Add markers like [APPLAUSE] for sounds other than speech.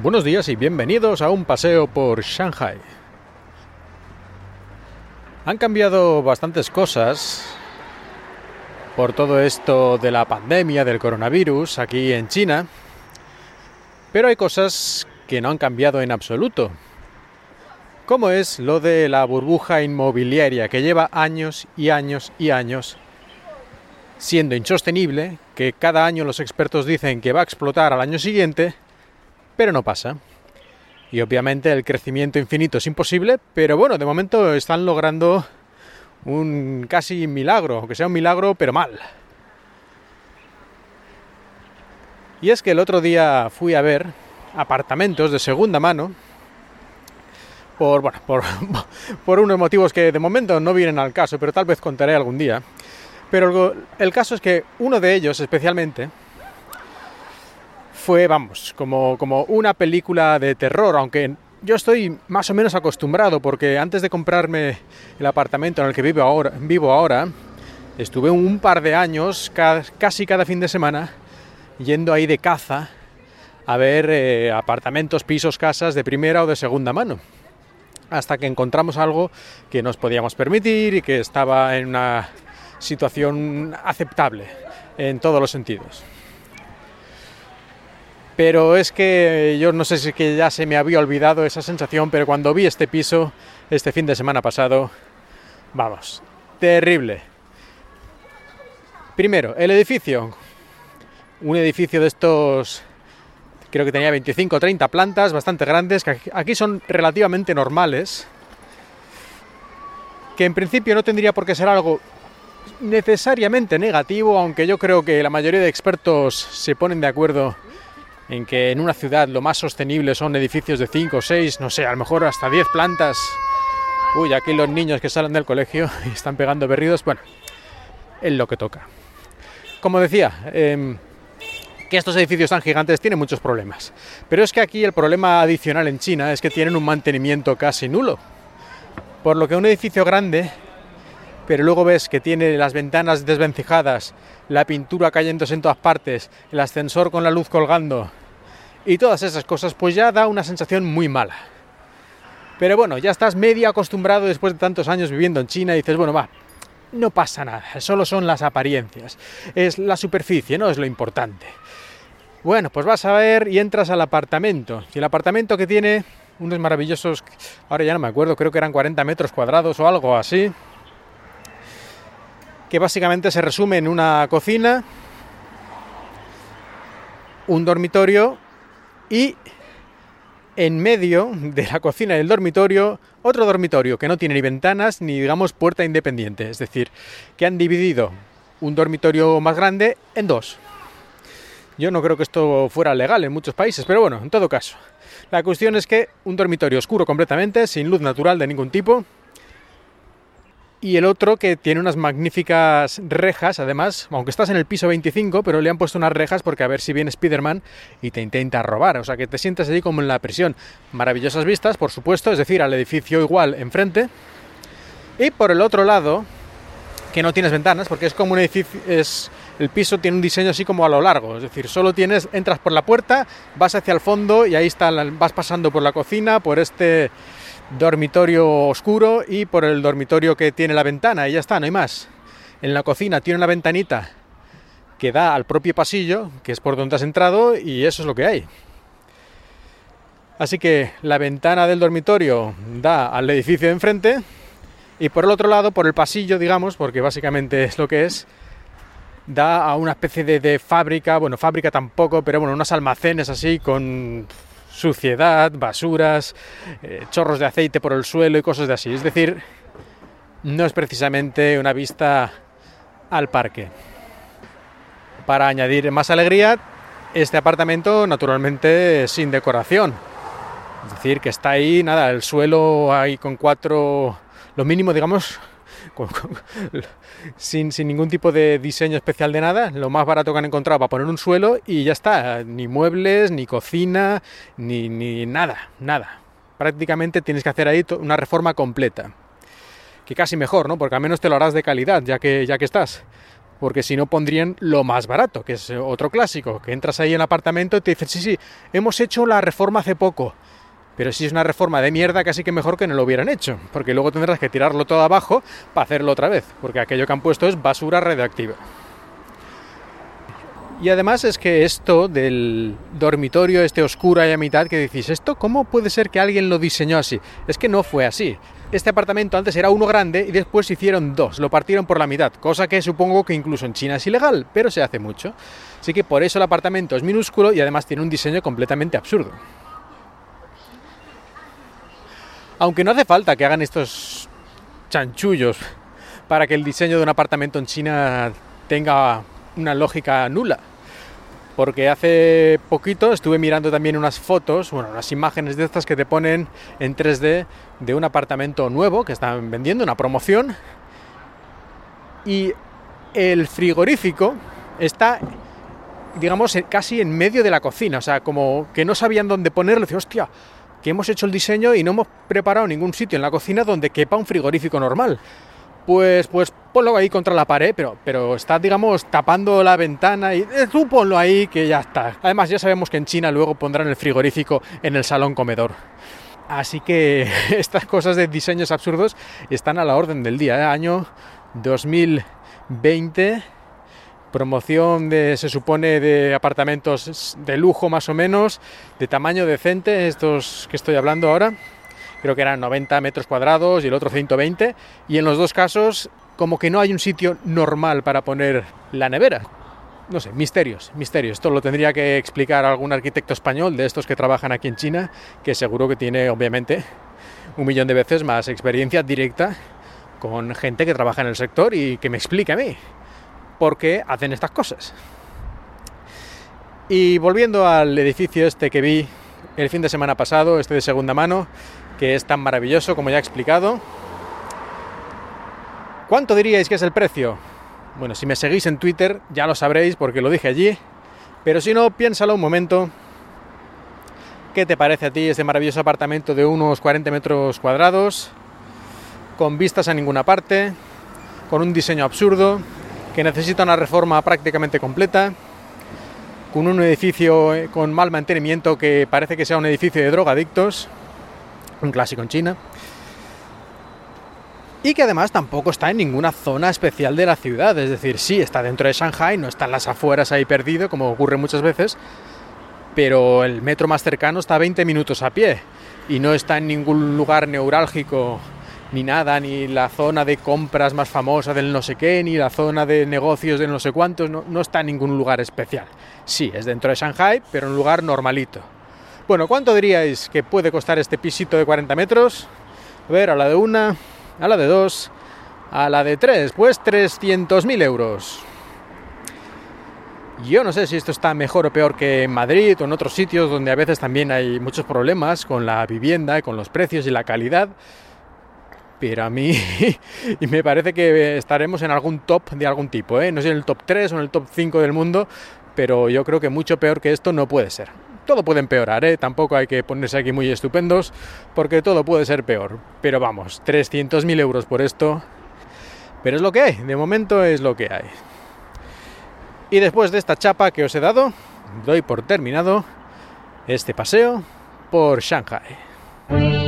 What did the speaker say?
Buenos días y bienvenidos a un paseo por Shanghai. Han cambiado bastantes cosas por todo esto de la pandemia del coronavirus aquí en China, pero hay cosas que no han cambiado en absoluto, como es lo de la burbuja inmobiliaria que lleva años y años y años siendo insostenible, que cada año los expertos dicen que va a explotar al año siguiente, pero no pasa. Y obviamente el crecimiento infinito es imposible, pero bueno, de momento están logrando un casi milagro, aunque sea un milagro, pero mal. Y es que el otro día fui a ver apartamentos de segunda mano, por, bueno, por, [LAUGHS] unos motivos que de momento no vienen al caso, pero tal vez contaré algún día. Pero el caso es que uno de ellos especialmente fue, vamos, como, como una película de terror, aunque yo estoy más o menos acostumbrado porque antes de comprarme el apartamento en el que vivo ahora, vivo ahora estuve un par de años, casi cada fin de semana, yendo ahí de caza a ver eh, apartamentos, pisos, casas de primera o de segunda mano. Hasta que encontramos algo que nos podíamos permitir y que estaba en una situación aceptable en todos los sentidos. Pero es que yo no sé si que ya se me había olvidado esa sensación, pero cuando vi este piso este fin de semana pasado, vamos, terrible. Primero, el edificio. Un edificio de estos, creo que tenía 25 o 30 plantas, bastante grandes, que aquí son relativamente normales, que en principio no tendría por qué ser algo necesariamente negativo, aunque yo creo que la mayoría de expertos se ponen de acuerdo en que en una ciudad lo más sostenible son edificios de 5 o 6, no sé, a lo mejor hasta 10 plantas. Uy, aquí los niños que salen del colegio [LAUGHS] y están pegando berridos, bueno, es lo que toca. Como decía, em, que estos edificios tan gigantes tienen muchos problemas. Pero es que aquí el problema adicional en China es que tienen un mantenimiento casi nulo. Por lo que un edificio grande pero luego ves que tiene las ventanas desvencijadas, la pintura cayéndose en todas partes, el ascensor con la luz colgando y todas esas cosas, pues ya da una sensación muy mala. Pero bueno, ya estás medio acostumbrado después de tantos años viviendo en China y dices, bueno, va, no pasa nada, solo son las apariencias, es la superficie, no es lo importante. Bueno, pues vas a ver y entras al apartamento. Y el apartamento que tiene unos maravillosos, ahora ya no me acuerdo, creo que eran 40 metros cuadrados o algo así, que básicamente se resume en una cocina, un dormitorio y en medio de la cocina y el dormitorio otro dormitorio que no tiene ni ventanas ni digamos puerta independiente, es decir, que han dividido un dormitorio más grande en dos. Yo no creo que esto fuera legal en muchos países, pero bueno, en todo caso. La cuestión es que un dormitorio oscuro completamente, sin luz natural de ningún tipo, y el otro que tiene unas magníficas rejas, además, aunque estás en el piso 25, pero le han puesto unas rejas porque a ver si viene Spider-Man y te intenta robar, o sea que te sientes allí como en la prisión. Maravillosas vistas, por supuesto, es decir, al edificio igual enfrente. Y por el otro lado, que no tienes ventanas, porque es como un edificio, es, el piso tiene un diseño así como a lo largo, es decir, solo tienes, entras por la puerta, vas hacia el fondo y ahí está, vas pasando por la cocina, por este dormitorio oscuro y por el dormitorio que tiene la ventana y ya está, no hay más. En la cocina tiene una ventanita que da al propio pasillo, que es por donde has entrado y eso es lo que hay. Así que la ventana del dormitorio da al edificio de enfrente y por el otro lado, por el pasillo, digamos, porque básicamente es lo que es, da a una especie de, de fábrica, bueno, fábrica tampoco, pero bueno, unos almacenes así con suciedad, basuras, eh, chorros de aceite por el suelo y cosas de así. Es decir, no es precisamente una vista al parque. Para añadir más alegría, este apartamento naturalmente sin decoración. Es decir, que está ahí, nada, el suelo ahí con cuatro, lo mínimo, digamos, sin, ningún tipo de diseño especial de nada, lo más barato que han encontrado para poner un suelo y ya está, ni muebles, ni cocina, ni, ni nada, nada. Prácticamente tienes que hacer ahí una reforma completa. Que casi mejor, ¿no? Porque al menos te lo harás de calidad, ya que, ya que estás. porque si no pondrían lo más barato, que es otro clásico, que entras ahí en el apartamento y te dicen, sí, sí, hemos hecho la reforma hace poco. Pero si es una reforma de mierda, casi que mejor que no lo hubieran hecho, porque luego tendrás que tirarlo todo abajo para hacerlo otra vez, porque aquello que han puesto es basura radioactiva. Y además es que esto del dormitorio, este oscuro ahí a mitad, que decís, ¿esto cómo puede ser que alguien lo diseñó así? Es que no fue así. Este apartamento antes era uno grande y después hicieron dos, lo partieron por la mitad, cosa que supongo que incluso en China es ilegal, pero se hace mucho. Así que por eso el apartamento es minúsculo y además tiene un diseño completamente absurdo. Aunque no hace falta que hagan estos chanchullos para que el diseño de un apartamento en China tenga una lógica nula. Porque hace poquito estuve mirando también unas fotos, bueno, unas imágenes de estas que te ponen en 3D de un apartamento nuevo que están vendiendo, una promoción. Y el frigorífico está, digamos, casi en medio de la cocina. O sea, como que no sabían dónde ponerlo. Dice, hostia, que hemos hecho el diseño y no hemos preparado ningún sitio en la cocina donde quepa un frigorífico normal pues, pues ponlo ahí contra la pared, pero, pero está, digamos, tapando la ventana y eh, tú ponlo ahí que ya está. Además, ya sabemos que en China luego pondrán el frigorífico en el salón comedor. Así que [LAUGHS] estas cosas de diseños absurdos están a la orden del día. ¿eh? Año 2020, promoción de, se supone, de apartamentos de lujo más o menos, de tamaño decente, estos que estoy hablando ahora creo que eran 90 metros cuadrados y el otro 120, y en los dos casos como que no hay un sitio normal para poner la nevera. No sé, misterios, misterios. Esto lo tendría que explicar algún arquitecto español de estos que trabajan aquí en China, que seguro que tiene obviamente un millón de veces más experiencia directa con gente que trabaja en el sector y que me explique a mí por qué hacen estas cosas. Y volviendo al edificio este que vi el fin de semana pasado, este de segunda mano, que es tan maravilloso como ya he explicado. ¿Cuánto diríais que es el precio? Bueno, si me seguís en Twitter ya lo sabréis porque lo dije allí, pero si no, piénsalo un momento. ¿Qué te parece a ti este maravilloso apartamento de unos 40 metros cuadrados, con vistas a ninguna parte, con un diseño absurdo, que necesita una reforma prácticamente completa, con un edificio eh, con mal mantenimiento que parece que sea un edificio de drogadictos? un clásico en China. Y que además tampoco está en ninguna zona especial de la ciudad, es decir, sí está dentro de Shanghai, no está en las afueras ahí perdido, como ocurre muchas veces, pero el metro más cercano está a 20 minutos a pie y no está en ningún lugar neurálgico ni nada, ni la zona de compras más famosa del no sé qué, ni la zona de negocios del no sé cuántos, no, no está en ningún lugar especial. Sí, es dentro de Shanghai, pero un lugar normalito. Bueno, ¿cuánto diríais que puede costar este pisito de 40 metros? A ver, a la de una, a la de dos, a la de tres, pues 300.000 euros. Yo no sé si esto está mejor o peor que en Madrid o en otros sitios donde a veces también hay muchos problemas con la vivienda, con los precios y la calidad. Pero a mí [LAUGHS] y me parece que estaremos en algún top de algún tipo, ¿eh? no sé en el top 3 o en el top 5 del mundo, pero yo creo que mucho peor que esto no puede ser todo puede empeorar, ¿eh? tampoco hay que ponerse aquí muy estupendos porque todo puede ser peor. Pero vamos, 300.000 euros por esto. Pero es lo que hay, de momento es lo que hay. Y después de esta chapa que os he dado, doy por terminado este paseo por Shanghai.